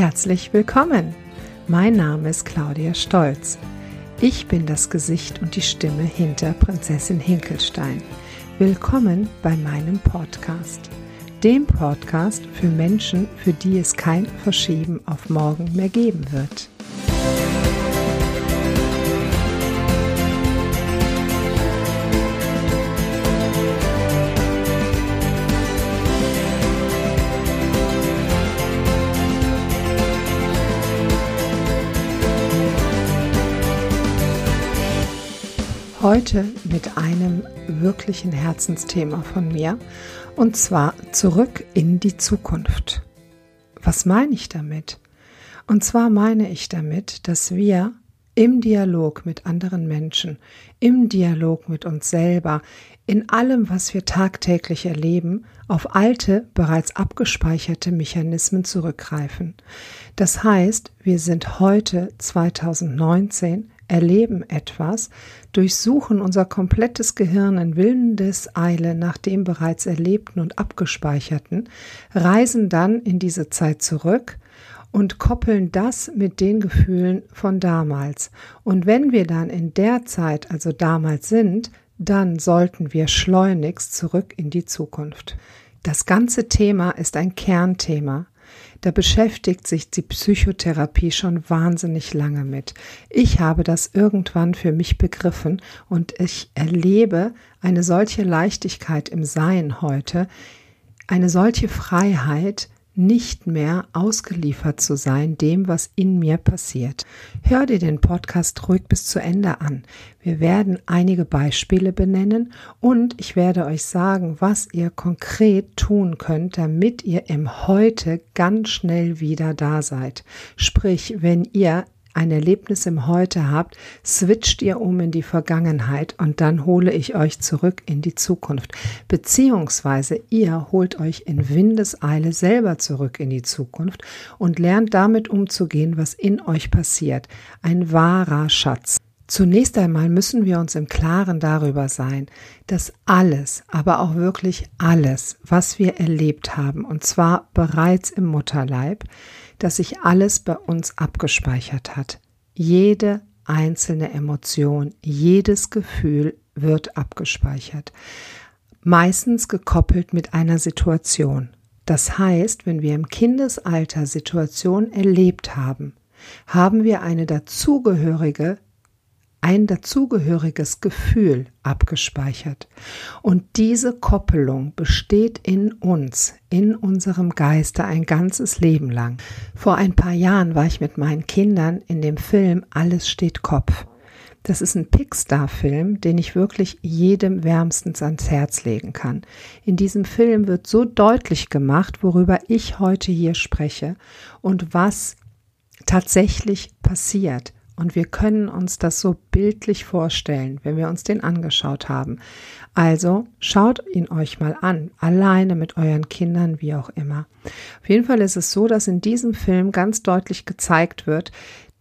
Herzlich willkommen! Mein Name ist Claudia Stolz. Ich bin das Gesicht und die Stimme hinter Prinzessin Hinkelstein. Willkommen bei meinem Podcast. Dem Podcast für Menschen, für die es kein Verschieben auf morgen mehr geben wird. Heute mit einem wirklichen Herzensthema von mir und zwar zurück in die Zukunft. Was meine ich damit? Und zwar meine ich damit, dass wir im Dialog mit anderen Menschen, im Dialog mit uns selber, in allem, was wir tagtäglich erleben, auf alte, bereits abgespeicherte Mechanismen zurückgreifen. Das heißt, wir sind heute 2019 erleben etwas, durchsuchen unser komplettes Gehirn in Willendeseile nach dem bereits Erlebten und Abgespeicherten, reisen dann in diese Zeit zurück und koppeln das mit den Gefühlen von damals. Und wenn wir dann in der Zeit, also damals sind, dann sollten wir schleunigst zurück in die Zukunft. Das ganze Thema ist ein Kernthema. Da beschäftigt sich die Psychotherapie schon wahnsinnig lange mit. Ich habe das irgendwann für mich begriffen und ich erlebe eine solche Leichtigkeit im Sein heute, eine solche Freiheit, nicht mehr ausgeliefert zu sein dem, was in mir passiert. Hör dir den Podcast ruhig bis zu Ende an. Wir werden einige Beispiele benennen und ich werde euch sagen, was ihr konkret tun könnt, damit ihr im Heute ganz schnell wieder da seid. Sprich, wenn ihr ein Erlebnis im Heute habt, switcht ihr um in die Vergangenheit und dann hole ich euch zurück in die Zukunft. Beziehungsweise ihr holt euch in Windeseile selber zurück in die Zukunft und lernt damit umzugehen, was in euch passiert. Ein wahrer Schatz. Zunächst einmal müssen wir uns im Klaren darüber sein, dass alles, aber auch wirklich alles, was wir erlebt haben, und zwar bereits im Mutterleib, dass sich alles bei uns abgespeichert hat. Jede einzelne Emotion, jedes Gefühl wird abgespeichert. Meistens gekoppelt mit einer Situation. Das heißt, wenn wir im Kindesalter Situationen erlebt haben, haben wir eine dazugehörige ein dazugehöriges Gefühl abgespeichert. Und diese Koppelung besteht in uns, in unserem Geiste ein ganzes Leben lang. Vor ein paar Jahren war ich mit meinen Kindern in dem Film Alles steht Kopf. Das ist ein Pixar-Film, den ich wirklich jedem wärmstens ans Herz legen kann. In diesem Film wird so deutlich gemacht, worüber ich heute hier spreche und was tatsächlich passiert und wir können uns das so bildlich vorstellen, wenn wir uns den angeschaut haben. Also schaut ihn euch mal an, alleine mit euren Kindern, wie auch immer. Auf jeden Fall ist es so, dass in diesem Film ganz deutlich gezeigt wird,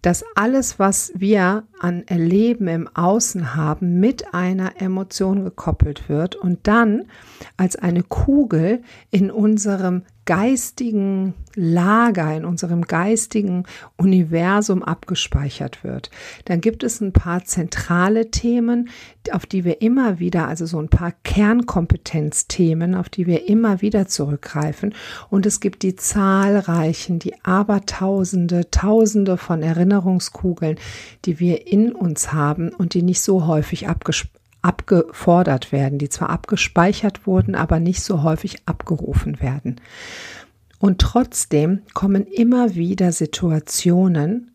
dass alles, was wir an Erleben im Außen haben, mit einer Emotion gekoppelt wird und dann als eine Kugel in unserem geistigen Lager, in unserem geistigen Universum abgespeichert wird. Dann gibt es ein paar zentrale Themen, auf die wir immer wieder, also so ein paar Kernkompetenzthemen, auf die wir immer wieder zurückgreifen. Und es gibt die zahlreichen, die abertausende, tausende von Erinnerungskugeln, die wir in uns haben und die nicht so häufig abgespeichert abgefordert werden, die zwar abgespeichert wurden, aber nicht so häufig abgerufen werden. Und trotzdem kommen immer wieder Situationen,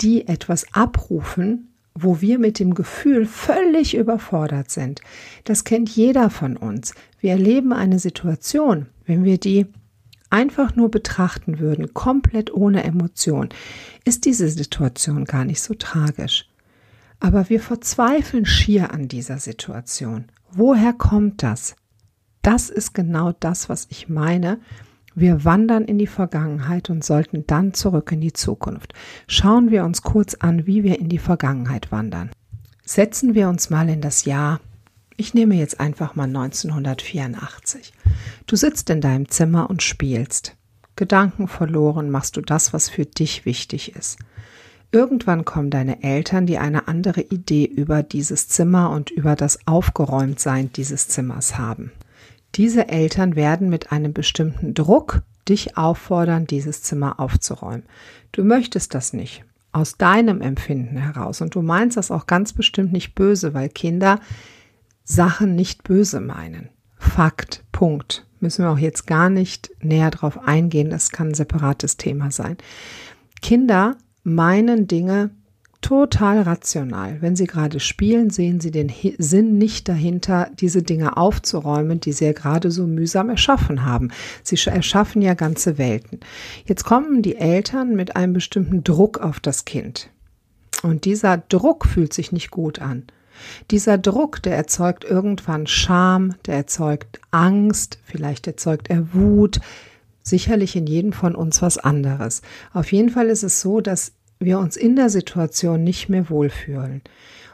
die etwas abrufen, wo wir mit dem Gefühl völlig überfordert sind. Das kennt jeder von uns. Wir erleben eine Situation, wenn wir die einfach nur betrachten würden, komplett ohne Emotion, ist diese Situation gar nicht so tragisch. Aber wir verzweifeln schier an dieser Situation. Woher kommt das? Das ist genau das, was ich meine. Wir wandern in die Vergangenheit und sollten dann zurück in die Zukunft. Schauen wir uns kurz an, wie wir in die Vergangenheit wandern. Setzen wir uns mal in das Jahr, ich nehme jetzt einfach mal 1984. Du sitzt in deinem Zimmer und spielst. Gedanken verloren, machst du das, was für dich wichtig ist. Irgendwann kommen deine Eltern, die eine andere Idee über dieses Zimmer und über das Aufgeräumtsein dieses Zimmers haben. Diese Eltern werden mit einem bestimmten Druck dich auffordern, dieses Zimmer aufzuräumen. Du möchtest das nicht aus deinem Empfinden heraus und du meinst das auch ganz bestimmt nicht böse, weil Kinder Sachen nicht böse meinen. Fakt, Punkt. Müssen wir auch jetzt gar nicht näher drauf eingehen, das kann ein separates Thema sein. Kinder meinen Dinge total rational. Wenn sie gerade spielen, sehen sie den Sinn nicht dahinter, diese Dinge aufzuräumen, die sie ja gerade so mühsam erschaffen haben. Sie erschaffen ja ganze Welten. Jetzt kommen die Eltern mit einem bestimmten Druck auf das Kind. Und dieser Druck fühlt sich nicht gut an. Dieser Druck, der erzeugt irgendwann Scham, der erzeugt Angst, vielleicht erzeugt er Wut, sicherlich in jedem von uns was anderes. Auf jeden Fall ist es so, dass wir uns in der Situation nicht mehr wohlfühlen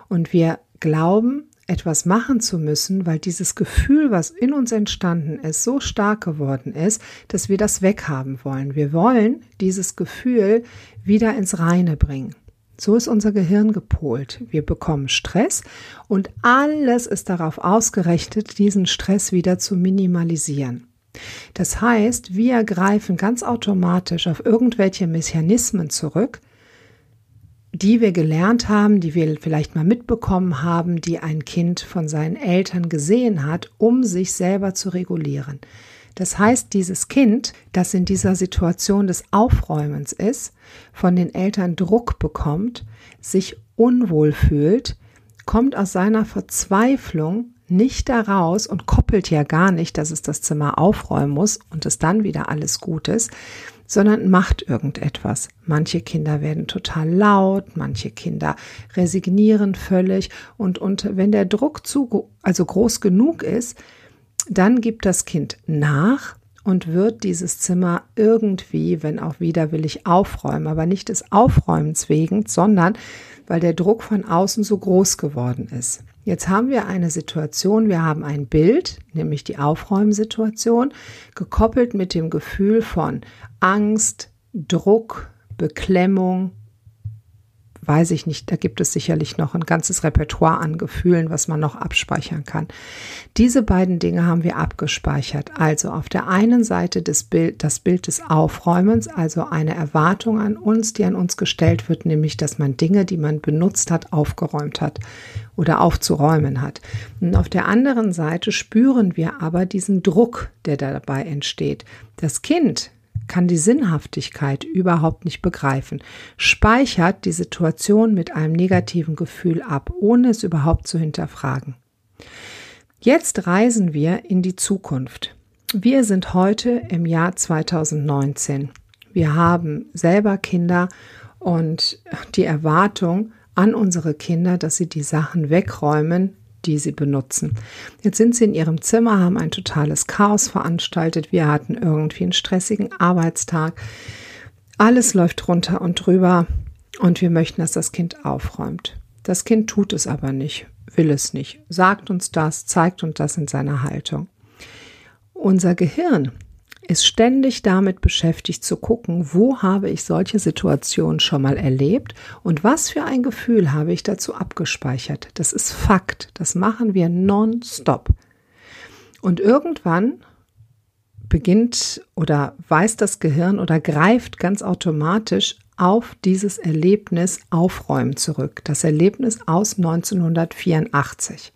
und wir glauben, etwas machen zu müssen, weil dieses Gefühl, was in uns entstanden ist, so stark geworden ist, dass wir das weghaben wollen. Wir wollen dieses Gefühl wieder ins Reine bringen. So ist unser Gehirn gepolt. Wir bekommen Stress und alles ist darauf ausgerichtet, diesen Stress wieder zu minimalisieren. Das heißt, wir greifen ganz automatisch auf irgendwelche Mechanismen zurück, die wir gelernt haben, die wir vielleicht mal mitbekommen haben, die ein Kind von seinen Eltern gesehen hat, um sich selber zu regulieren. Das heißt, dieses Kind, das in dieser Situation des Aufräumens ist, von den Eltern Druck bekommt, sich unwohl fühlt, kommt aus seiner Verzweiflung nicht daraus und koppelt ja gar nicht, dass es das Zimmer aufräumen muss und es dann wieder alles gut ist, sondern macht irgendetwas. Manche Kinder werden total laut, manche Kinder resignieren völlig und, und wenn der Druck zu, also groß genug ist, dann gibt das Kind nach und wird dieses Zimmer irgendwie, wenn auch widerwillig, aufräumen, aber nicht des Aufräumens wegen, sondern weil der Druck von außen so groß geworden ist. Jetzt haben wir eine Situation, wir haben ein Bild, nämlich die Aufräumsituation, gekoppelt mit dem Gefühl von Angst, Druck, Beklemmung, weiß ich nicht, da gibt es sicherlich noch ein ganzes Repertoire an Gefühlen, was man noch abspeichern kann. Diese beiden Dinge haben wir abgespeichert. Also auf der einen Seite das Bild, das Bild des Aufräumens, also eine Erwartung an uns, die an uns gestellt wird, nämlich, dass man Dinge, die man benutzt hat, aufgeräumt hat oder aufzuräumen hat. Und auf der anderen Seite spüren wir aber diesen Druck, der dabei entsteht. Das Kind kann die Sinnhaftigkeit überhaupt nicht begreifen, speichert die Situation mit einem negativen Gefühl ab, ohne es überhaupt zu hinterfragen. Jetzt reisen wir in die Zukunft. Wir sind heute im Jahr 2019. Wir haben selber Kinder und die Erwartung an unsere Kinder, dass sie die Sachen wegräumen, die sie benutzen. Jetzt sind sie in ihrem Zimmer, haben ein totales Chaos veranstaltet. Wir hatten irgendwie einen stressigen Arbeitstag. Alles läuft runter und drüber und wir möchten, dass das Kind aufräumt. Das Kind tut es aber nicht, will es nicht, sagt uns das, zeigt uns das in seiner Haltung. Unser Gehirn ist ständig damit beschäftigt zu gucken, wo habe ich solche Situationen schon mal erlebt und was für ein Gefühl habe ich dazu abgespeichert. Das ist Fakt. Das machen wir nonstop. Und irgendwann beginnt oder weiß das Gehirn oder greift ganz automatisch auf dieses Erlebnis Aufräumen zurück. Das Erlebnis aus 1984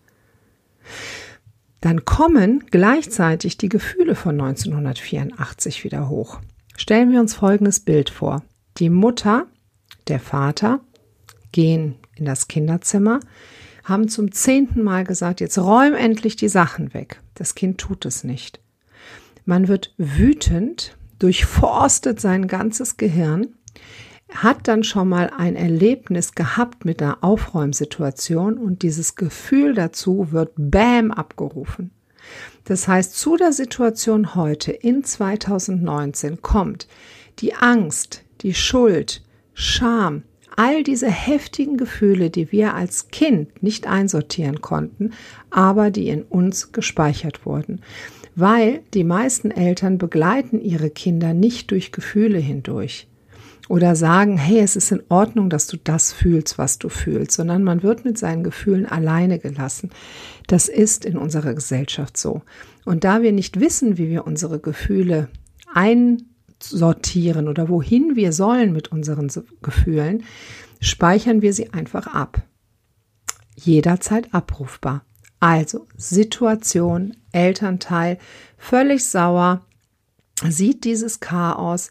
dann kommen gleichzeitig die Gefühle von 1984 wieder hoch. Stellen wir uns folgendes Bild vor. Die Mutter, der Vater gehen in das Kinderzimmer, haben zum zehnten Mal gesagt, jetzt räum endlich die Sachen weg. Das Kind tut es nicht. Man wird wütend, durchforstet sein ganzes Gehirn, hat dann schon mal ein Erlebnis gehabt mit einer Aufräumsituation und dieses Gefühl dazu wird Bäm abgerufen. Das heißt, zu der Situation heute in 2019 kommt die Angst, die Schuld, Scham, all diese heftigen Gefühle, die wir als Kind nicht einsortieren konnten, aber die in uns gespeichert wurden. weil die meisten Eltern begleiten ihre Kinder nicht durch Gefühle hindurch oder sagen, hey, es ist in Ordnung, dass du das fühlst, was du fühlst, sondern man wird mit seinen Gefühlen alleine gelassen. Das ist in unserer Gesellschaft so. Und da wir nicht wissen, wie wir unsere Gefühle einsortieren oder wohin wir sollen mit unseren Gefühlen, speichern wir sie einfach ab. Jederzeit abrufbar. Also Situation, Elternteil, völlig sauer, sieht dieses Chaos,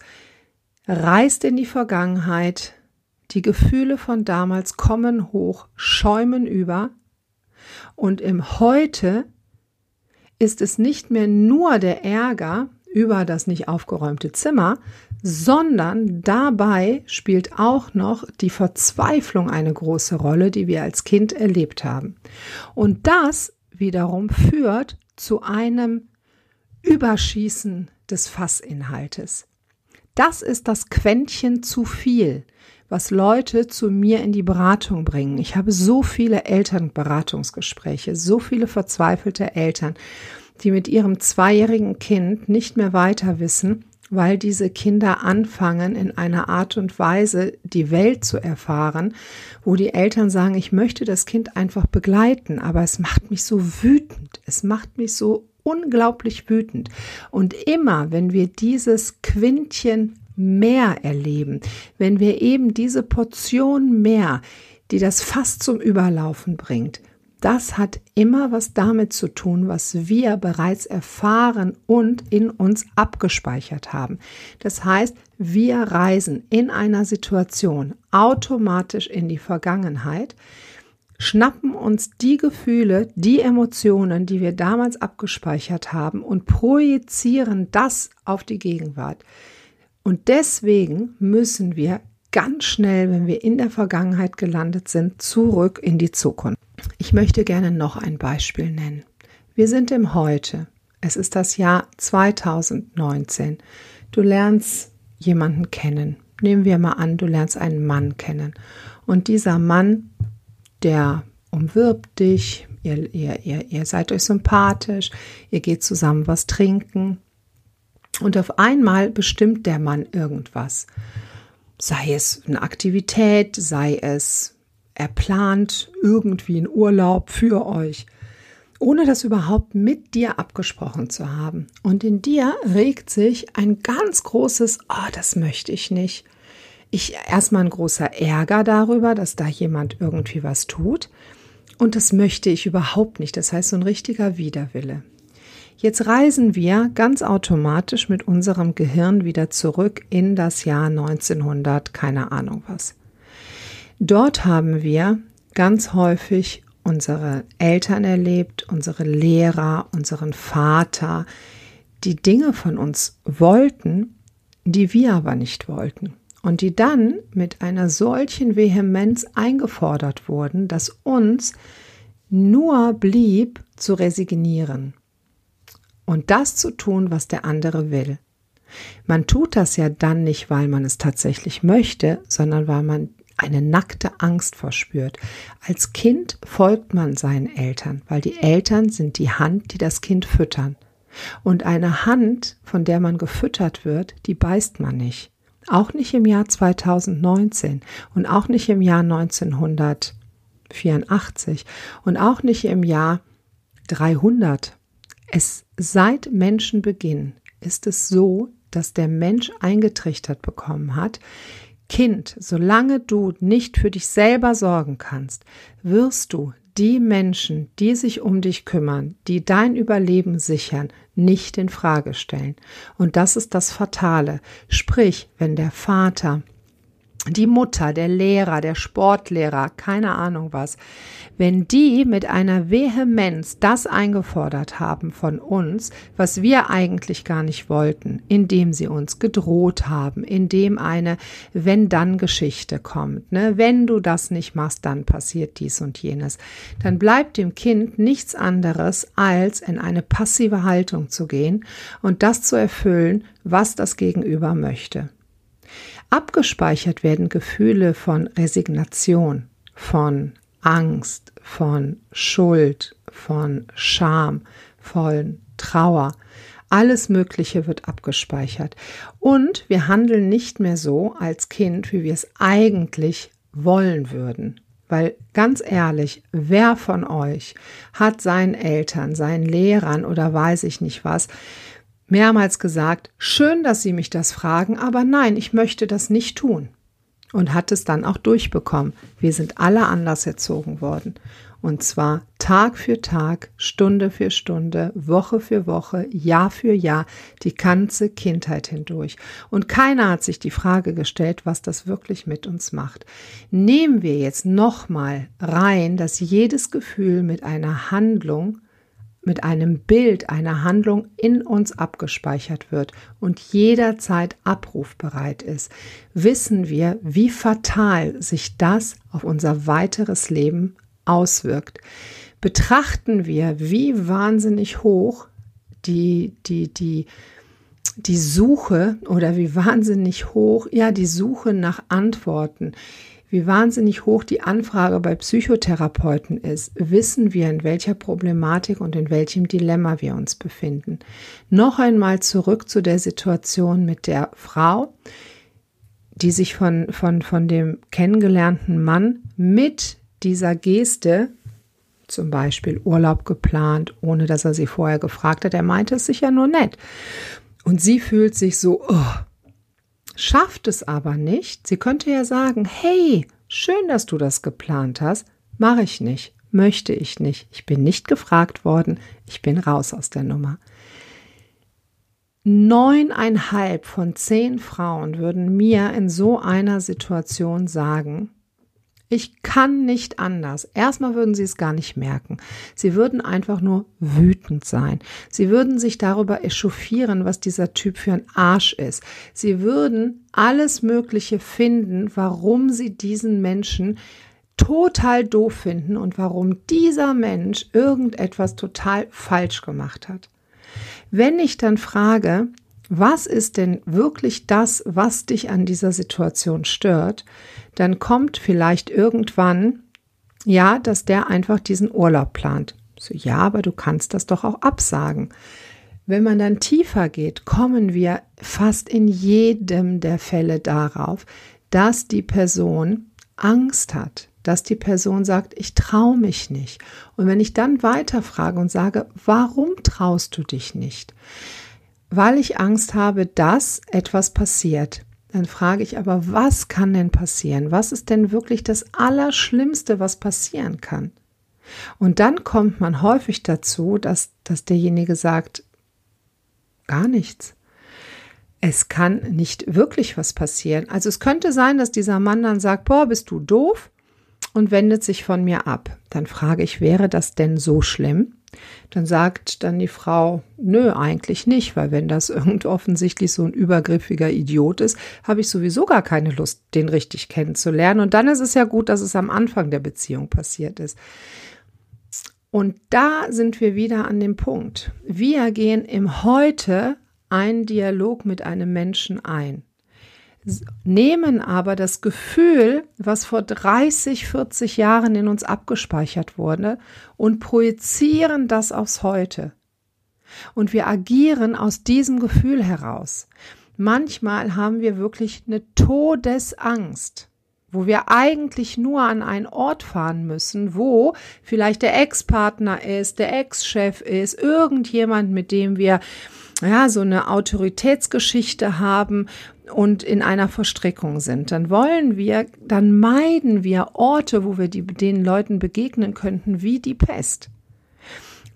reist in die Vergangenheit, die Gefühle von damals kommen hoch, schäumen über und im Heute ist es nicht mehr nur der Ärger über das nicht aufgeräumte Zimmer, sondern dabei spielt auch noch die Verzweiflung eine große Rolle, die wir als Kind erlebt haben. Und das wiederum führt zu einem Überschießen des Fassinhaltes. Das ist das Quäntchen zu viel, was Leute zu mir in die Beratung bringen. Ich habe so viele Elternberatungsgespräche, so viele verzweifelte Eltern, die mit ihrem zweijährigen Kind nicht mehr weiter wissen, weil diese Kinder anfangen, in einer Art und Weise die Welt zu erfahren, wo die Eltern sagen, ich möchte das Kind einfach begleiten, aber es macht mich so wütend, es macht mich so unglaublich wütend. Und immer, wenn wir dieses Quintchen mehr erleben, wenn wir eben diese Portion mehr, die das fast zum Überlaufen bringt, das hat immer was damit zu tun, was wir bereits erfahren und in uns abgespeichert haben. Das heißt, wir reisen in einer Situation automatisch in die Vergangenheit, schnappen uns die Gefühle, die Emotionen, die wir damals abgespeichert haben und projizieren das auf die Gegenwart. Und deswegen müssen wir ganz schnell, wenn wir in der Vergangenheit gelandet sind, zurück in die Zukunft. Ich möchte gerne noch ein Beispiel nennen. Wir sind im Heute. Es ist das Jahr 2019. Du lernst jemanden kennen. Nehmen wir mal an, du lernst einen Mann kennen. Und dieser Mann, der umwirbt dich, ihr, ihr, ihr, ihr seid euch sympathisch, ihr geht zusammen was trinken. Und auf einmal bestimmt der Mann irgendwas. Sei es eine Aktivität, sei es er plant irgendwie einen Urlaub für euch, ohne das überhaupt mit dir abgesprochen zu haben. Und in dir regt sich ein ganz großes, oh, das möchte ich nicht. Ich erstmal ein großer Ärger darüber, dass da jemand irgendwie was tut. Und das möchte ich überhaupt nicht. Das heißt, so ein richtiger Widerwille. Jetzt reisen wir ganz automatisch mit unserem Gehirn wieder zurück in das Jahr 1900, keine Ahnung was. Dort haben wir ganz häufig unsere Eltern erlebt, unsere Lehrer, unseren Vater, die Dinge von uns wollten, die wir aber nicht wollten und die dann mit einer solchen Vehemenz eingefordert wurden, dass uns nur blieb zu resignieren und das zu tun, was der andere will. Man tut das ja dann nicht, weil man es tatsächlich möchte, sondern weil man eine nackte Angst verspürt. Als Kind folgt man seinen Eltern, weil die Eltern sind die Hand, die das Kind füttern. Und eine Hand, von der man gefüttert wird, die beißt man nicht. Auch nicht im Jahr 2019 und auch nicht im Jahr 1984 und auch nicht im Jahr 300 es seit Menschenbeginn ist es so, dass der Mensch eingetrichtert bekommen hat, Kind, solange du nicht für dich selber sorgen kannst, wirst du die Menschen, die sich um dich kümmern, die dein Überleben sichern, nicht in Frage stellen. Und das ist das Fatale. Sprich, wenn der Vater die Mutter, der Lehrer, der Sportlehrer, keine Ahnung was, wenn die mit einer Vehemenz das eingefordert haben von uns, was wir eigentlich gar nicht wollten, indem sie uns gedroht haben, indem eine Wenn-Dann-Geschichte kommt, ne? wenn du das nicht machst, dann passiert dies und jenes, dann bleibt dem Kind nichts anderes, als in eine passive Haltung zu gehen und das zu erfüllen, was das Gegenüber möchte. Abgespeichert werden Gefühle von Resignation, von Angst, von Schuld, von Scham, von Trauer. Alles Mögliche wird abgespeichert. Und wir handeln nicht mehr so als Kind, wie wir es eigentlich wollen würden. Weil ganz ehrlich, wer von euch hat seinen Eltern, seinen Lehrern oder weiß ich nicht was, mehrmals gesagt, schön, dass Sie mich das fragen, aber nein, ich möchte das nicht tun. Und hat es dann auch durchbekommen. Wir sind alle anders erzogen worden. Und zwar Tag für Tag, Stunde für Stunde, Woche für Woche, Jahr für Jahr, die ganze Kindheit hindurch. Und keiner hat sich die Frage gestellt, was das wirklich mit uns macht. Nehmen wir jetzt nochmal rein, dass jedes Gefühl mit einer Handlung mit einem Bild einer Handlung in uns abgespeichert wird und jederzeit abrufbereit ist, wissen wir, wie fatal sich das auf unser weiteres Leben auswirkt. Betrachten wir, wie wahnsinnig hoch die, die, die, die Suche oder wie wahnsinnig hoch, ja, die Suche nach Antworten, wie wahnsinnig hoch die Anfrage bei Psychotherapeuten ist, wissen wir, in welcher Problematik und in welchem Dilemma wir uns befinden. Noch einmal zurück zu der Situation mit der Frau, die sich von, von, von dem kennengelernten Mann mit dieser Geste, zum Beispiel Urlaub geplant, ohne dass er sie vorher gefragt hat, er meinte es sicher nur nett. Und sie fühlt sich so, oh, schafft es aber nicht. Sie könnte ja sagen, hey, schön, dass du das geplant hast, mache ich nicht, möchte ich nicht, ich bin nicht gefragt worden, ich bin raus aus der Nummer. Neuneinhalb von zehn Frauen würden mir in so einer Situation sagen, ich kann nicht anders. Erstmal würden sie es gar nicht merken. Sie würden einfach nur wütend sein. Sie würden sich darüber echauffieren, was dieser Typ für ein Arsch ist. Sie würden alles Mögliche finden, warum sie diesen Menschen total doof finden und warum dieser Mensch irgendetwas total falsch gemacht hat. Wenn ich dann frage, was ist denn wirklich das, was dich an dieser Situation stört, dann kommt vielleicht irgendwann, ja, dass der einfach diesen Urlaub plant. So, ja, aber du kannst das doch auch absagen. Wenn man dann tiefer geht, kommen wir fast in jedem der Fälle darauf, dass die Person Angst hat, dass die Person sagt, ich traue mich nicht. Und wenn ich dann weiterfrage und sage, warum traust du dich nicht? Weil ich Angst habe, dass etwas passiert. Dann frage ich aber, was kann denn passieren? Was ist denn wirklich das Allerschlimmste, was passieren kann? Und dann kommt man häufig dazu, dass, dass derjenige sagt, gar nichts. Es kann nicht wirklich was passieren. Also es könnte sein, dass dieser Mann dann sagt, boah, bist du doof und wendet sich von mir ab. Dann frage ich, wäre das denn so schlimm? Dann sagt dann die Frau, nö, eigentlich nicht, weil wenn das irgend offensichtlich so ein übergriffiger Idiot ist, habe ich sowieso gar keine Lust, den richtig kennenzulernen. Und dann ist es ja gut, dass es am Anfang der Beziehung passiert ist. Und da sind wir wieder an dem Punkt. Wir gehen im Heute einen Dialog mit einem Menschen ein nehmen aber das Gefühl, was vor 30, 40 Jahren in uns abgespeichert wurde, und projizieren das aufs Heute. Und wir agieren aus diesem Gefühl heraus. Manchmal haben wir wirklich eine Todesangst, wo wir eigentlich nur an einen Ort fahren müssen, wo vielleicht der Ex-Partner ist, der Ex-Chef ist, irgendjemand, mit dem wir ja, so eine Autoritätsgeschichte haben und in einer Verstrickung sind, dann wollen wir, dann meiden wir Orte, wo wir die, den Leuten begegnen könnten, wie die Pest.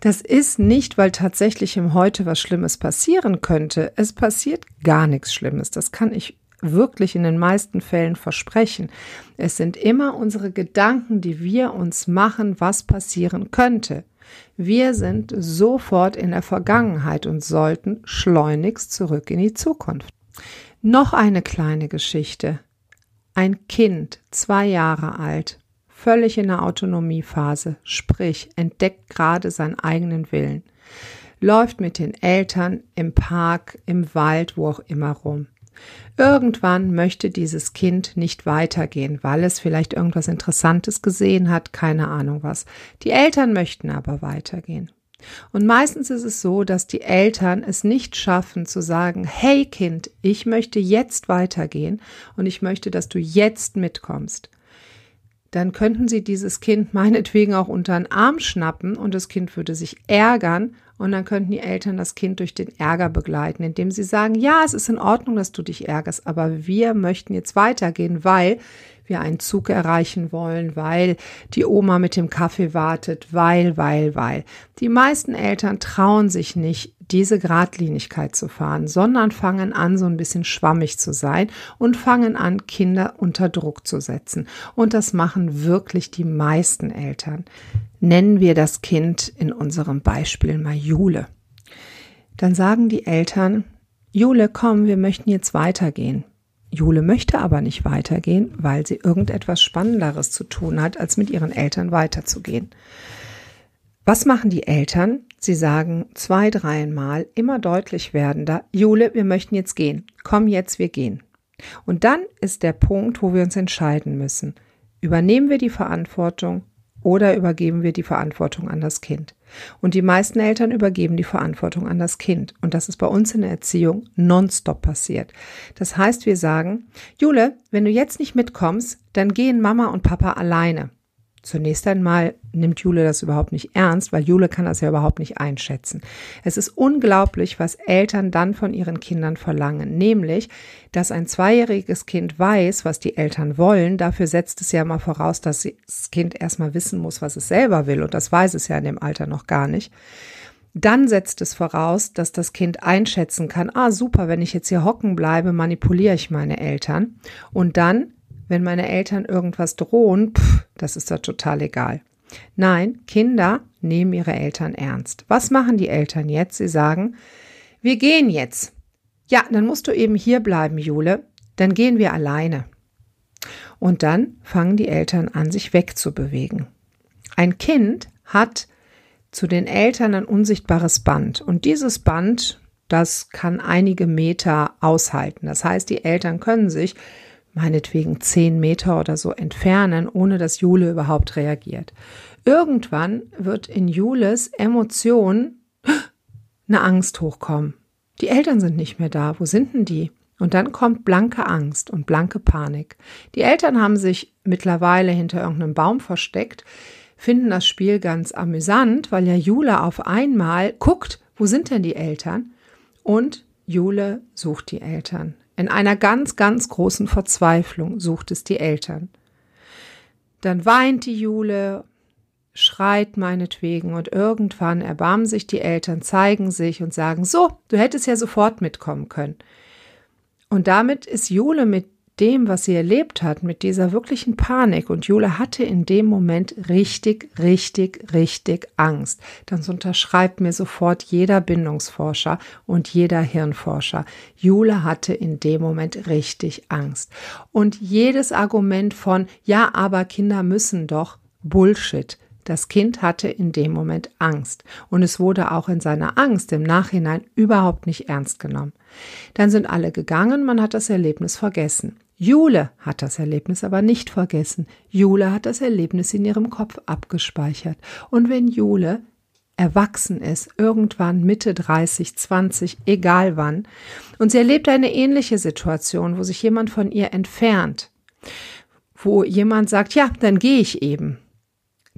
Das ist nicht, weil tatsächlich im Heute was Schlimmes passieren könnte. Es passiert gar nichts Schlimmes. Das kann ich wirklich in den meisten Fällen versprechen. Es sind immer unsere Gedanken, die wir uns machen, was passieren könnte. Wir sind sofort in der Vergangenheit und sollten schleunigst zurück in die Zukunft. Noch eine kleine Geschichte. Ein Kind, zwei Jahre alt, völlig in der Autonomiephase, sprich entdeckt gerade seinen eigenen Willen, läuft mit den Eltern im Park, im Wald, wo auch immer rum. Irgendwann möchte dieses Kind nicht weitergehen, weil es vielleicht irgendwas Interessantes gesehen hat, keine Ahnung was. Die Eltern möchten aber weitergehen. Und meistens ist es so, dass die Eltern es nicht schaffen zu sagen, hey Kind, ich möchte jetzt weitergehen und ich möchte, dass du jetzt mitkommst. Dann könnten sie dieses Kind meinetwegen auch unter den Arm schnappen und das Kind würde sich ärgern und dann könnten die Eltern das Kind durch den Ärger begleiten, indem sie sagen, ja, es ist in Ordnung, dass du dich ärgerst, aber wir möchten jetzt weitergehen, weil wir einen Zug erreichen wollen, weil die Oma mit dem Kaffee wartet, weil, weil, weil. Die meisten Eltern trauen sich nicht, diese Gradlinigkeit zu fahren, sondern fangen an, so ein bisschen schwammig zu sein und fangen an, Kinder unter Druck zu setzen. Und das machen wirklich die meisten Eltern. Nennen wir das Kind in unserem Beispiel mal Jule. Dann sagen die Eltern, Jule, komm, wir möchten jetzt weitergehen. Jule möchte aber nicht weitergehen, weil sie irgendetwas Spannenderes zu tun hat, als mit ihren Eltern weiterzugehen. Was machen die Eltern? Sie sagen zwei, dreimal immer deutlich werdender, Jule, wir möchten jetzt gehen. Komm jetzt, wir gehen. Und dann ist der Punkt, wo wir uns entscheiden müssen. Übernehmen wir die Verantwortung oder übergeben wir die Verantwortung an das Kind? Und die meisten Eltern übergeben die Verantwortung an das Kind. Und das ist bei uns in der Erziehung nonstop passiert. Das heißt, wir sagen, Jule, wenn du jetzt nicht mitkommst, dann gehen Mama und Papa alleine. Zunächst einmal nimmt Jule das überhaupt nicht ernst, weil Jule kann das ja überhaupt nicht einschätzen. Es ist unglaublich, was Eltern dann von ihren Kindern verlangen, nämlich, dass ein zweijähriges Kind weiß, was die Eltern wollen. Dafür setzt es ja mal voraus, dass das Kind erstmal wissen muss, was es selber will, und das weiß es ja in dem Alter noch gar nicht. Dann setzt es voraus, dass das Kind einschätzen kann, ah super, wenn ich jetzt hier hocken bleibe, manipuliere ich meine Eltern. Und dann wenn meine Eltern irgendwas drohen, pff, das ist da total egal. Nein, Kinder nehmen ihre Eltern ernst. Was machen die Eltern jetzt? Sie sagen, wir gehen jetzt. Ja, dann musst du eben hier bleiben, Jule. Dann gehen wir alleine. Und dann fangen die Eltern an, sich wegzubewegen. Ein Kind hat zu den Eltern ein unsichtbares Band. Und dieses Band, das kann einige Meter aushalten. Das heißt, die Eltern können sich meinetwegen zehn Meter oder so entfernen, ohne dass Jule überhaupt reagiert. Irgendwann wird in Jules Emotion eine Angst hochkommen. Die Eltern sind nicht mehr da. Wo sind denn die? Und dann kommt blanke Angst und blanke Panik. Die Eltern haben sich mittlerweile hinter irgendeinem Baum versteckt, finden das Spiel ganz amüsant, weil ja Jule auf einmal guckt, wo sind denn die Eltern? Und Jule sucht die Eltern. In einer ganz, ganz großen Verzweiflung sucht es die Eltern. Dann weint die Jule, schreit meinetwegen und irgendwann erbarmen sich die Eltern, zeigen sich und sagen, so, du hättest ja sofort mitkommen können. Und damit ist Jule mit dem, was sie erlebt hat, mit dieser wirklichen Panik. Und Jule hatte in dem Moment richtig, richtig, richtig Angst. Das unterschreibt mir sofort jeder Bindungsforscher und jeder Hirnforscher. Jule hatte in dem Moment richtig Angst. Und jedes Argument von, ja, aber Kinder müssen doch, Bullshit. Das Kind hatte in dem Moment Angst und es wurde auch in seiner Angst im Nachhinein überhaupt nicht ernst genommen. Dann sind alle gegangen, man hat das Erlebnis vergessen. Jule hat das Erlebnis aber nicht vergessen. Jule hat das Erlebnis in ihrem Kopf abgespeichert. Und wenn Jule erwachsen ist, irgendwann Mitte 30, 20, egal wann, und sie erlebt eine ähnliche Situation, wo sich jemand von ihr entfernt, wo jemand sagt, ja, dann gehe ich eben,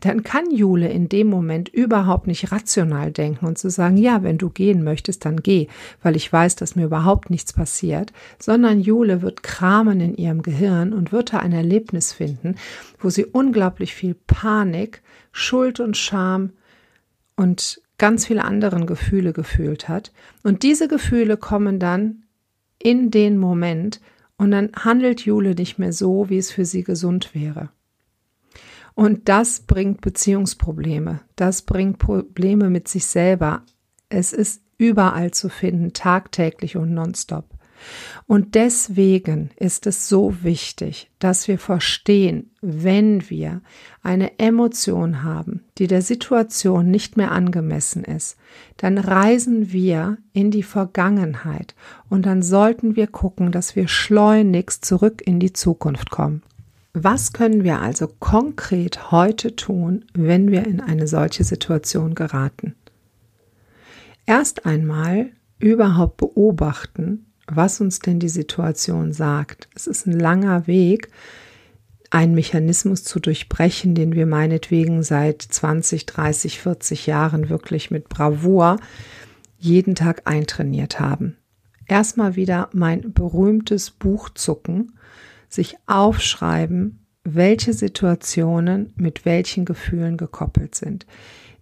dann kann Jule in dem Moment überhaupt nicht rational denken und zu sagen, ja, wenn du gehen möchtest, dann geh, weil ich weiß, dass mir überhaupt nichts passiert, sondern Jule wird kramen in ihrem Gehirn und wird da ein Erlebnis finden, wo sie unglaublich viel Panik, Schuld und Scham und ganz viele andere Gefühle gefühlt hat. Und diese Gefühle kommen dann in den Moment und dann handelt Jule nicht mehr so, wie es für sie gesund wäre. Und das bringt Beziehungsprobleme. Das bringt Probleme mit sich selber. Es ist überall zu finden, tagtäglich und nonstop. Und deswegen ist es so wichtig, dass wir verstehen, wenn wir eine Emotion haben, die der Situation nicht mehr angemessen ist, dann reisen wir in die Vergangenheit und dann sollten wir gucken, dass wir schleunigst zurück in die Zukunft kommen. Was können wir also konkret heute tun, wenn wir in eine solche Situation geraten? Erst einmal überhaupt beobachten, was uns denn die Situation sagt. Es ist ein langer Weg, einen Mechanismus zu durchbrechen, den wir meinetwegen seit 20, 30, 40 Jahren wirklich mit Bravour jeden Tag eintrainiert haben. Erstmal wieder mein berühmtes Buch zucken, sich aufschreiben, welche Situationen mit welchen Gefühlen gekoppelt sind.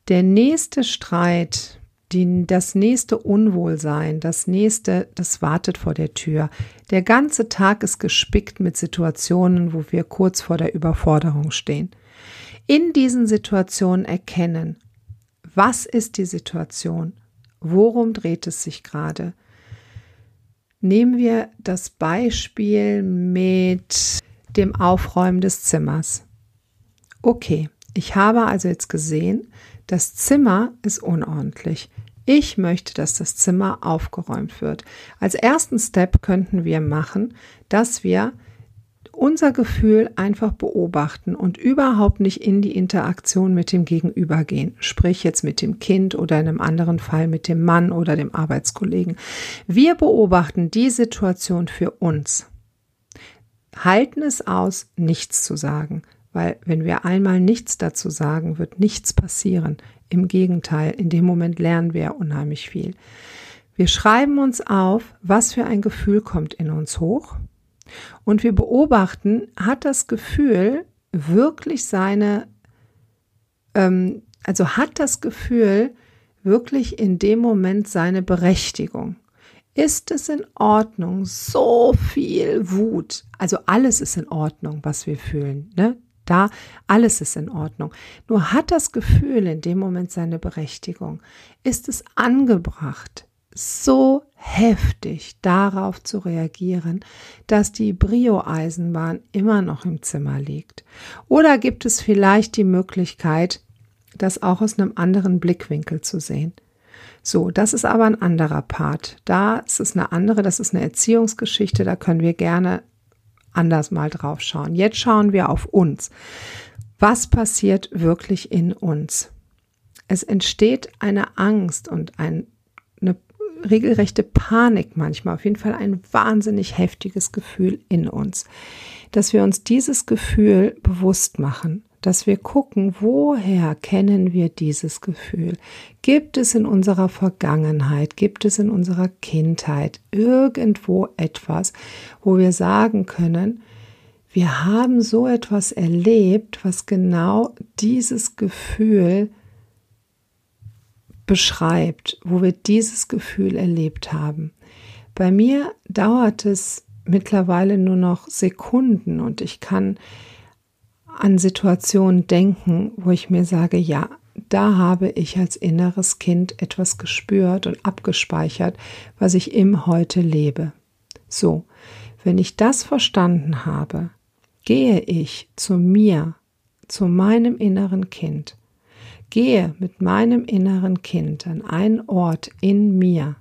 Der nächste Streit, die, das nächste Unwohlsein, das nächste, das wartet vor der Tür. Der ganze Tag ist gespickt mit Situationen, wo wir kurz vor der Überforderung stehen. In diesen Situationen erkennen, was ist die Situation? Worum dreht es sich gerade? Nehmen wir das Beispiel mit dem Aufräumen des Zimmers. Okay, ich habe also jetzt gesehen, das Zimmer ist unordentlich. Ich möchte, dass das Zimmer aufgeräumt wird. Als ersten Step könnten wir machen, dass wir unser Gefühl einfach beobachten und überhaupt nicht in die Interaktion mit dem Gegenüber gehen, sprich jetzt mit dem Kind oder in einem anderen Fall mit dem Mann oder dem Arbeitskollegen. Wir beobachten die Situation für uns, halten es aus, nichts zu sagen, weil wenn wir einmal nichts dazu sagen, wird nichts passieren. Im Gegenteil, in dem Moment lernen wir unheimlich viel. Wir schreiben uns auf, was für ein Gefühl kommt in uns hoch und wir beobachten, hat das Gefühl wirklich seine, ähm, also hat das Gefühl wirklich in dem Moment seine Berechtigung. Ist es in Ordnung? So viel Wut. Also alles ist in Ordnung, was wir fühlen. Ne? da, alles ist in Ordnung. Nur hat das Gefühl in dem Moment seine Berechtigung. Ist es angebracht, so heftig darauf zu reagieren, dass die Brio-Eisenbahn immer noch im Zimmer liegt? Oder gibt es vielleicht die Möglichkeit, das auch aus einem anderen Blickwinkel zu sehen? So, das ist aber ein anderer Part. Da ist es eine andere, das ist eine Erziehungsgeschichte, da können wir gerne anders mal drauf schauen. Jetzt schauen wir auf uns. Was passiert wirklich in uns? Es entsteht eine Angst und ein, eine regelrechte Panik manchmal, auf jeden Fall ein wahnsinnig heftiges Gefühl in uns, dass wir uns dieses Gefühl bewusst machen dass wir gucken, woher kennen wir dieses Gefühl? Gibt es in unserer Vergangenheit, gibt es in unserer Kindheit irgendwo etwas, wo wir sagen können, wir haben so etwas erlebt, was genau dieses Gefühl beschreibt, wo wir dieses Gefühl erlebt haben. Bei mir dauert es mittlerweile nur noch Sekunden und ich kann an Situationen denken, wo ich mir sage, ja, da habe ich als inneres Kind etwas gespürt und abgespeichert, was ich im Heute lebe. So, wenn ich das verstanden habe, gehe ich zu mir, zu meinem inneren Kind, gehe mit meinem inneren Kind an einen Ort in mir,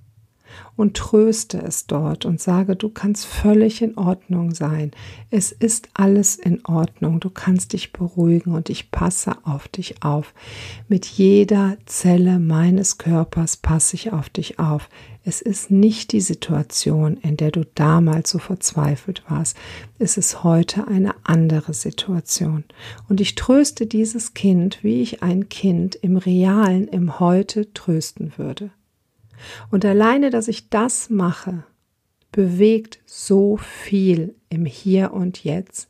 und tröste es dort und sage, du kannst völlig in Ordnung sein. Es ist alles in Ordnung. Du kannst dich beruhigen und ich passe auf dich auf. Mit jeder Zelle meines Körpers passe ich auf dich auf. Es ist nicht die Situation, in der du damals so verzweifelt warst. Es ist heute eine andere Situation. Und ich tröste dieses Kind, wie ich ein Kind im realen, im Heute trösten würde. Und alleine, dass ich das mache, bewegt so viel im Hier und Jetzt,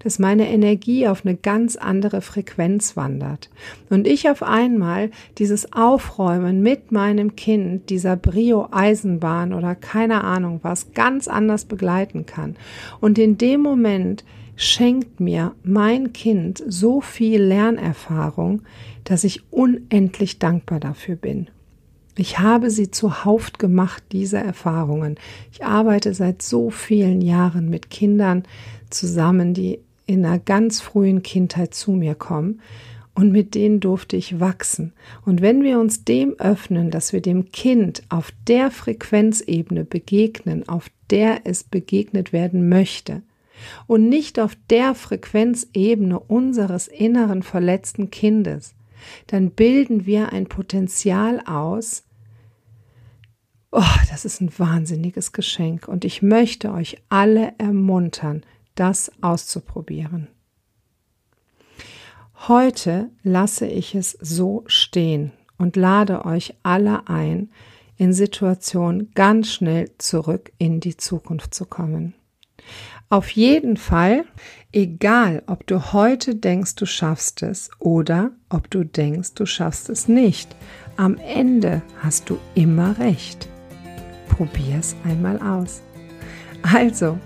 dass meine Energie auf eine ganz andere Frequenz wandert und ich auf einmal dieses Aufräumen mit meinem Kind, dieser Brio-Eisenbahn oder keine Ahnung was, ganz anders begleiten kann. Und in dem Moment schenkt mir mein Kind so viel Lernerfahrung, dass ich unendlich dankbar dafür bin. Ich habe sie zu Hauft gemacht, diese Erfahrungen. Ich arbeite seit so vielen Jahren mit Kindern zusammen, die in einer ganz frühen Kindheit zu mir kommen und mit denen durfte ich wachsen. Und wenn wir uns dem öffnen, dass wir dem Kind auf der Frequenzebene begegnen, auf der es begegnet werden möchte, und nicht auf der Frequenzebene unseres inneren verletzten Kindes, dann bilden wir ein Potenzial aus, Oh, das ist ein wahnsinniges Geschenk und ich möchte euch alle ermuntern, das auszuprobieren. Heute lasse ich es so stehen und lade euch alle ein, in Situationen ganz schnell zurück in die Zukunft zu kommen. Auf jeden Fall, egal ob du heute denkst, du schaffst es oder ob du denkst, du schaffst es nicht, am Ende hast du immer recht. Probier es einmal aus. Also,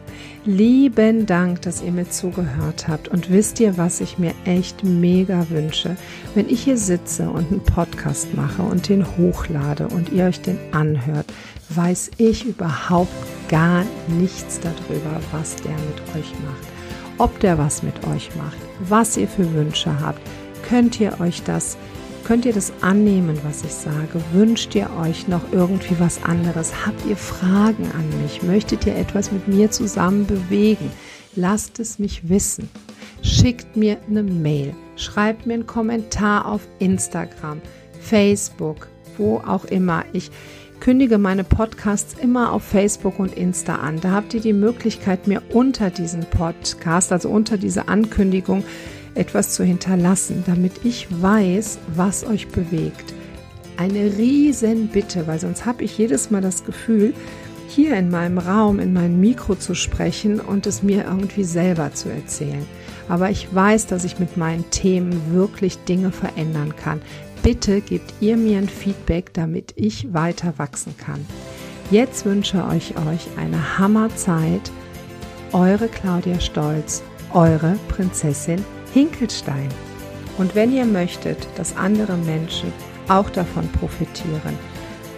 lieben Dank, dass ihr mir zugehört habt. Und wisst ihr, was ich mir echt mega wünsche? Wenn ich hier sitze und einen Podcast mache und den hochlade und ihr euch den anhört, weiß ich überhaupt gar nichts darüber, was der mit euch macht. Ob der was mit euch macht, was ihr für Wünsche habt, könnt ihr euch das Könnt ihr das annehmen, was ich sage? Wünscht ihr euch noch irgendwie was anderes? Habt ihr Fragen an mich? Möchtet ihr etwas mit mir zusammen bewegen? Lasst es mich wissen. Schickt mir eine Mail. Schreibt mir einen Kommentar auf Instagram, Facebook, wo auch immer. Ich kündige meine Podcasts immer auf Facebook und Insta an. Da habt ihr die Möglichkeit, mir unter diesen Podcast, also unter diese Ankündigung, etwas zu hinterlassen, damit ich weiß, was euch bewegt. Eine riesen Bitte, weil sonst habe ich jedes Mal das Gefühl, hier in meinem Raum, in mein Mikro zu sprechen und es mir irgendwie selber zu erzählen. Aber ich weiß, dass ich mit meinen Themen wirklich Dinge verändern kann. Bitte gebt ihr mir ein Feedback, damit ich weiter wachsen kann. Jetzt wünsche ich euch eine Hammerzeit. Eure Claudia Stolz, eure Prinzessin Hinkelstein. Und wenn ihr möchtet, dass andere Menschen auch davon profitieren,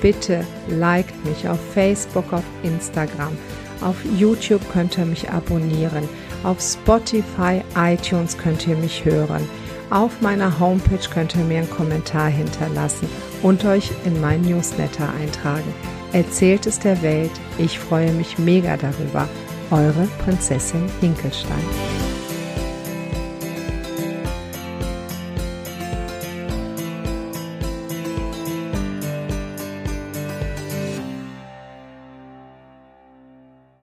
bitte liked mich auf Facebook, auf Instagram, auf YouTube könnt ihr mich abonnieren, auf Spotify, iTunes könnt ihr mich hören, auf meiner Homepage könnt ihr mir einen Kommentar hinterlassen und euch in mein Newsletter eintragen. Erzählt es der Welt, ich freue mich mega darüber. Eure Prinzessin Hinkelstein.